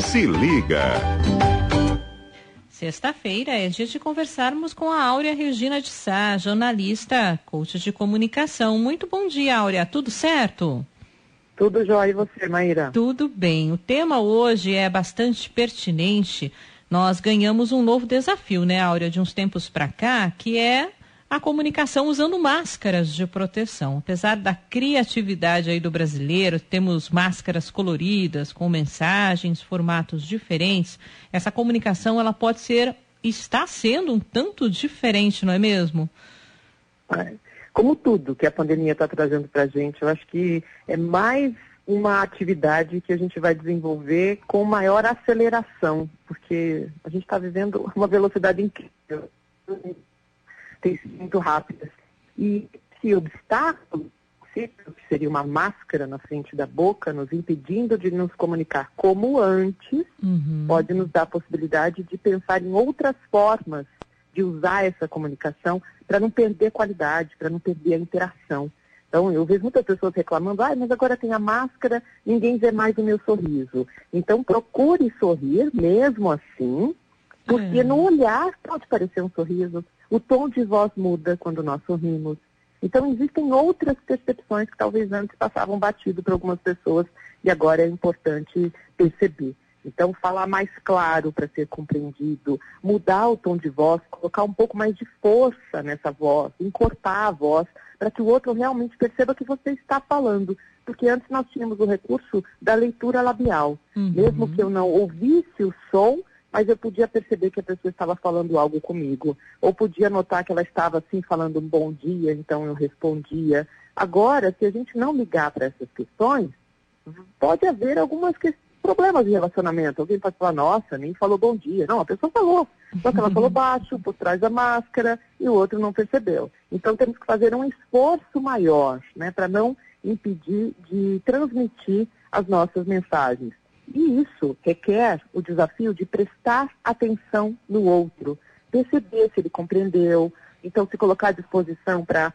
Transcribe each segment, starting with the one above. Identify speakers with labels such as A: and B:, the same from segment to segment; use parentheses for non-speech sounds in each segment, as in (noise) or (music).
A: Se liga.
B: Sexta-feira é dia de conversarmos com a Áurea Regina de Sá, jornalista, coach de comunicação. Muito bom dia, Áurea. Tudo certo?
C: Tudo jóia. E você, Maíra?
B: Tudo bem. O tema hoje é bastante pertinente. Nós ganhamos um novo desafio, né, Áurea, de uns tempos para cá, que é a comunicação usando máscaras de proteção. Apesar da criatividade aí do brasileiro, temos máscaras coloridas, com mensagens, formatos diferentes. Essa comunicação ela pode ser, está sendo um tanto diferente, não é mesmo?
C: É, como tudo que a pandemia está trazendo para a gente, eu acho que é mais uma atividade que a gente vai desenvolver com maior aceleração, porque a gente está vivendo uma velocidade incrível sido muito rápidas. E esse obstáculo, que seria uma máscara na frente da boca, nos impedindo de nos comunicar como antes, uhum. pode nos dar a possibilidade de pensar em outras formas de usar essa comunicação para não perder qualidade, para não perder a interação. Então, eu vejo muitas pessoas reclamando, ah, mas agora tem a máscara, ninguém vê mais o meu sorriso. Então, procure sorrir mesmo assim, porque é. no olhar pode parecer um sorriso, o tom de voz muda quando nós sorrimos. Então, existem outras percepções que talvez antes passavam batido para algumas pessoas e agora é importante perceber. Então, falar mais claro para ser compreendido, mudar o tom de voz, colocar um pouco mais de força nessa voz, encorpar a voz, para que o outro realmente perceba que você está falando. Porque antes nós tínhamos o recurso da leitura labial. Uhum. Mesmo que eu não ouvisse o som, mas eu podia perceber que a pessoa estava falando algo comigo. Ou podia notar que ela estava assim falando um bom dia, então eu respondia. Agora, se a gente não ligar para essas questões, pode haver algumas questões problemas de relacionamento. Alguém pode falar, nossa, nem falou bom dia. Não, a pessoa falou. Só que ela falou (laughs) baixo, por trás da máscara, e o outro não percebeu. Então temos que fazer um esforço maior, né, para não impedir de transmitir as nossas mensagens. E isso requer o desafio de prestar atenção no outro, perceber se ele compreendeu, então se colocar à disposição para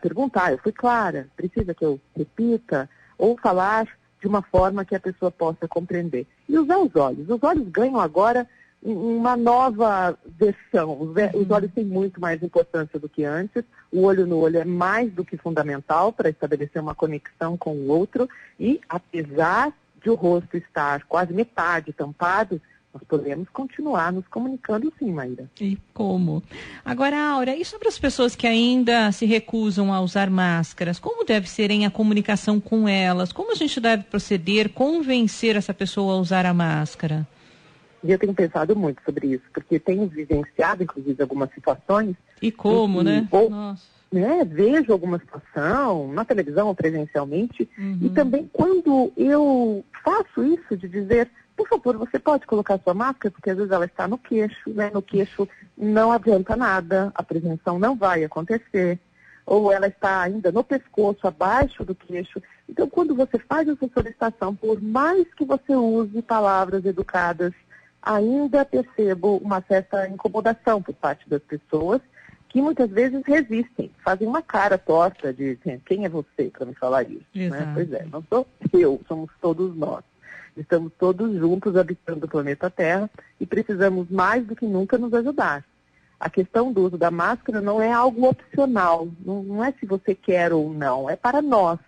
C: perguntar, eu fui clara, precisa que eu repita, ou falar de uma forma que a pessoa possa compreender. E usar os olhos. Os olhos ganham agora uma nova versão. Os, os olhos têm muito mais importância do que antes. O olho no olho é mais do que fundamental para estabelecer uma conexão com o outro. E, apesar de o rosto estar quase metade tampado, nós podemos continuar nos comunicando sim, Maíra.
B: E como? Agora, Aura, e sobre as pessoas que ainda se recusam a usar máscaras? Como deve ser em a comunicação com elas? Como a gente deve proceder, convencer essa pessoa a usar a máscara?
C: E eu tenho pensado muito sobre isso, porque tenho vivenciado, inclusive, algumas situações.
B: E como, né?
C: Ou, Nossa né, vejo alguma situação na televisão ou presencialmente, uhum. e também quando eu faço isso de dizer, por favor, você pode colocar sua máscara, porque às vezes ela está no queixo, né? No queixo não adianta nada, a prevenção não vai acontecer, ou ela está ainda no pescoço, abaixo do queixo. Então, quando você faz essa solicitação, por mais que você use palavras educadas, ainda percebo uma certa incomodação por parte das pessoas que muitas vezes resistem, fazem uma cara torta de quem é você para me falar isso? Né? Pois é, não sou eu, somos todos nós. Estamos todos juntos habitando o planeta Terra e precisamos mais do que nunca nos ajudar. A questão do uso da máscara não é algo opcional, não, não é se você quer ou não, é para nós.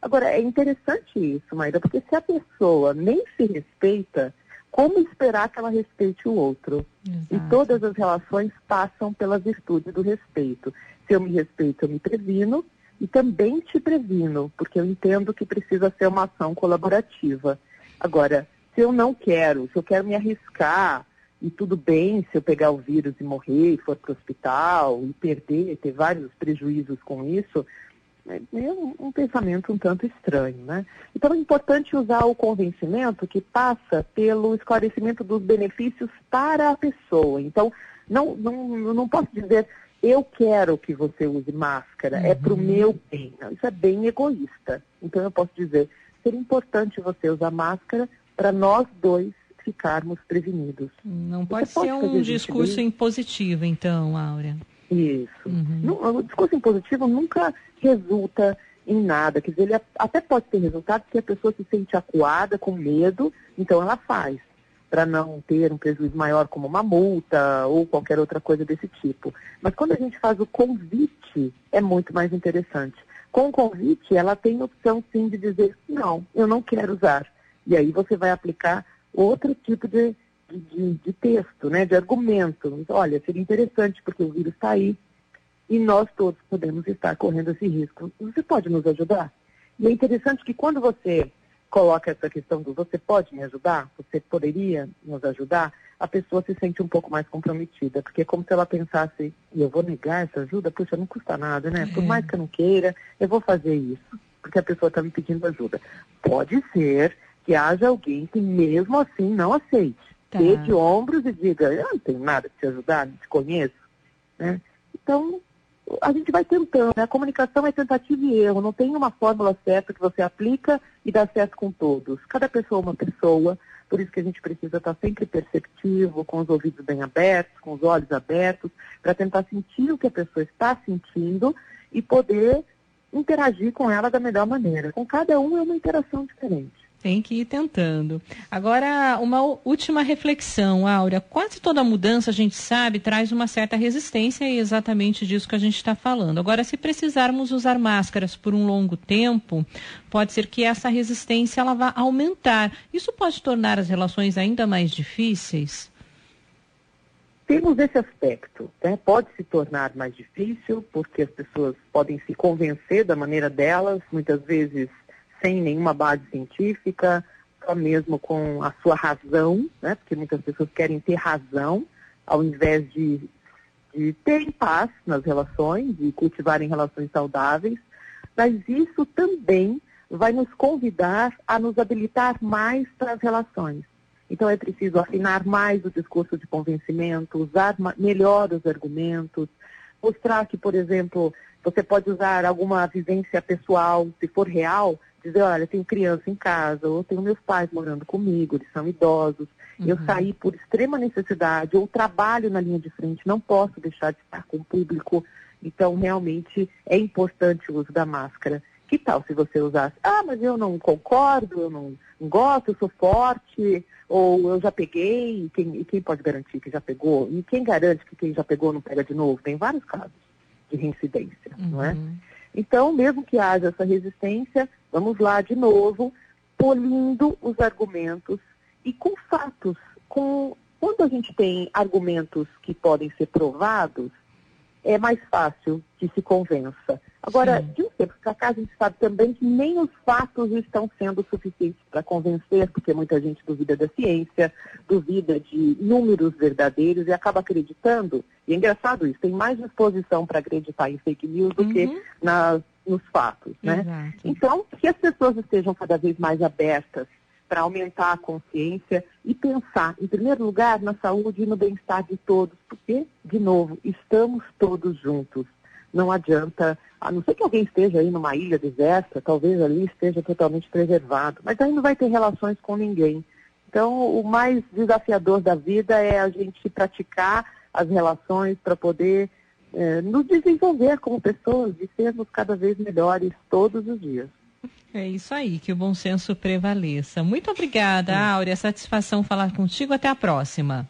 C: Agora, é interessante isso, Maíra, porque se a pessoa nem se respeita, como esperar que ela respeite o outro? Exato. E todas as relações passam pela virtude do respeito. Se eu me respeito, eu me previno e também te previno, porque eu entendo que precisa ser uma ação colaborativa. Agora, se eu não quero, se eu quero me arriscar, e tudo bem se eu pegar o vírus e morrer, e for para o hospital, e perder, ter vários prejuízos com isso, é, é um, pensamento um tanto estranho, né? Então é importante usar o convencimento que passa pelo esclarecimento dos benefícios para a pessoa. Então, não, não, não posso dizer eu quero que você use máscara, uhum. é para o meu bem. Não, isso é bem egoísta. Então eu posso dizer, seria importante você usar máscara para nós dois ficarmos prevenidos.
B: Não pode, pode ser um discurso impositivo, então, Áurea.
C: Isso. Uhum. o discurso impositivo nunca resulta em nada. Quer dizer, ele até pode ter resultado que a pessoa se sente acuada, com medo, então ela faz. para não ter um prejuízo maior como uma multa ou qualquer outra coisa desse tipo. Mas quando a gente faz o convite, é muito mais interessante. Com o convite, ela tem a opção sim de dizer, não, eu não quero usar. E aí você vai aplicar outro tipo de, de, de texto, né, de argumento. Olha, seria interessante porque o vírus está aí e nós todos podemos estar correndo esse risco. Você pode nos ajudar? E é interessante que quando você coloca essa questão do você pode me ajudar, você poderia nos ajudar, a pessoa se sente um pouco mais comprometida, porque é como se ela pensasse, e eu vou negar essa ajuda, puxa, não custa nada, né? Por é. mais que eu não queira, eu vou fazer isso, porque a pessoa está me pedindo ajuda. Pode ser que haja alguém que mesmo assim não aceite, tá. dê de ombros e diga, eu não tenho nada para te ajudar, não te conheço, né? Então, a gente vai tentando. Né? A comunicação é tentativa e erro. Não tem uma fórmula certa que você aplica e dá certo com todos. Cada pessoa é uma pessoa. Por isso que a gente precisa estar sempre perceptivo, com os ouvidos bem abertos, com os olhos abertos, para tentar sentir o que a pessoa está sentindo e poder interagir com ela da melhor maneira. Com cada um é uma interação diferente.
B: Tem que ir tentando. Agora, uma última reflexão, Áurea. Quase toda mudança, a gente sabe, traz uma certa resistência e é exatamente disso que a gente está falando. Agora, se precisarmos usar máscaras por um longo tempo, pode ser que essa resistência ela vá aumentar. Isso pode tornar as relações ainda mais difíceis?
C: Temos esse aspecto. Né? Pode se tornar mais difícil, porque as pessoas podem se convencer da maneira delas, muitas vezes sem nenhuma base científica, só mesmo com a sua razão, né? porque muitas pessoas querem ter razão, ao invés de, de terem paz nas relações e cultivarem relações saudáveis, mas isso também vai nos convidar a nos habilitar mais para as relações. Então é preciso afinar mais o discurso de convencimento, usar melhor os argumentos, mostrar que, por exemplo, você pode usar alguma vivência pessoal, se for real, dizer, olha, tenho criança em casa, ou tenho meus pais morando comigo, eles são idosos, uhum. eu saí por extrema necessidade, ou trabalho na linha de frente, não posso deixar de estar com o público, então realmente é importante o uso da máscara. Que tal se você usasse, ah, mas eu não concordo, eu não, gosto, eu sou forte, ou eu já peguei, e quem, e quem pode garantir que já pegou? E quem garante que quem já pegou não pega de novo? Tem vários casos de reincidência, uhum. não é? Uhum. Então, mesmo que haja essa resistência, vamos lá de novo, polindo os argumentos e com fatos. Com, quando a gente tem argumentos que podem ser provados, é mais fácil que se convença. Agora, Sim. de um tempo para cá, a gente sabe também que nem os fatos estão sendo suficientes para convencer, porque muita gente duvida da ciência, duvida de números verdadeiros e acaba acreditando. E é engraçado isso, tem mais disposição para acreditar em fake news do uhum. que nas, nos fatos, né? Exato. Então, que as pessoas estejam cada vez mais abertas para aumentar a consciência e pensar, em primeiro lugar, na saúde e no bem-estar de todos, porque, de novo, estamos todos juntos. Não adianta, a não ser que alguém esteja aí numa ilha deserta, talvez ali esteja totalmente preservado, mas aí não vai ter relações com ninguém. Então, o mais desafiador da vida é a gente praticar as relações para poder é, nos desenvolver como pessoas e sermos cada vez melhores todos os dias.
B: É isso aí, que o bom senso prevaleça. Muito obrigada, Sim. Áurea. Satisfação falar contigo. Até a próxima.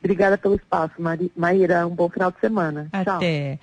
C: Obrigada pelo espaço, Maíra. Um bom final de semana.
B: Até. Tchau.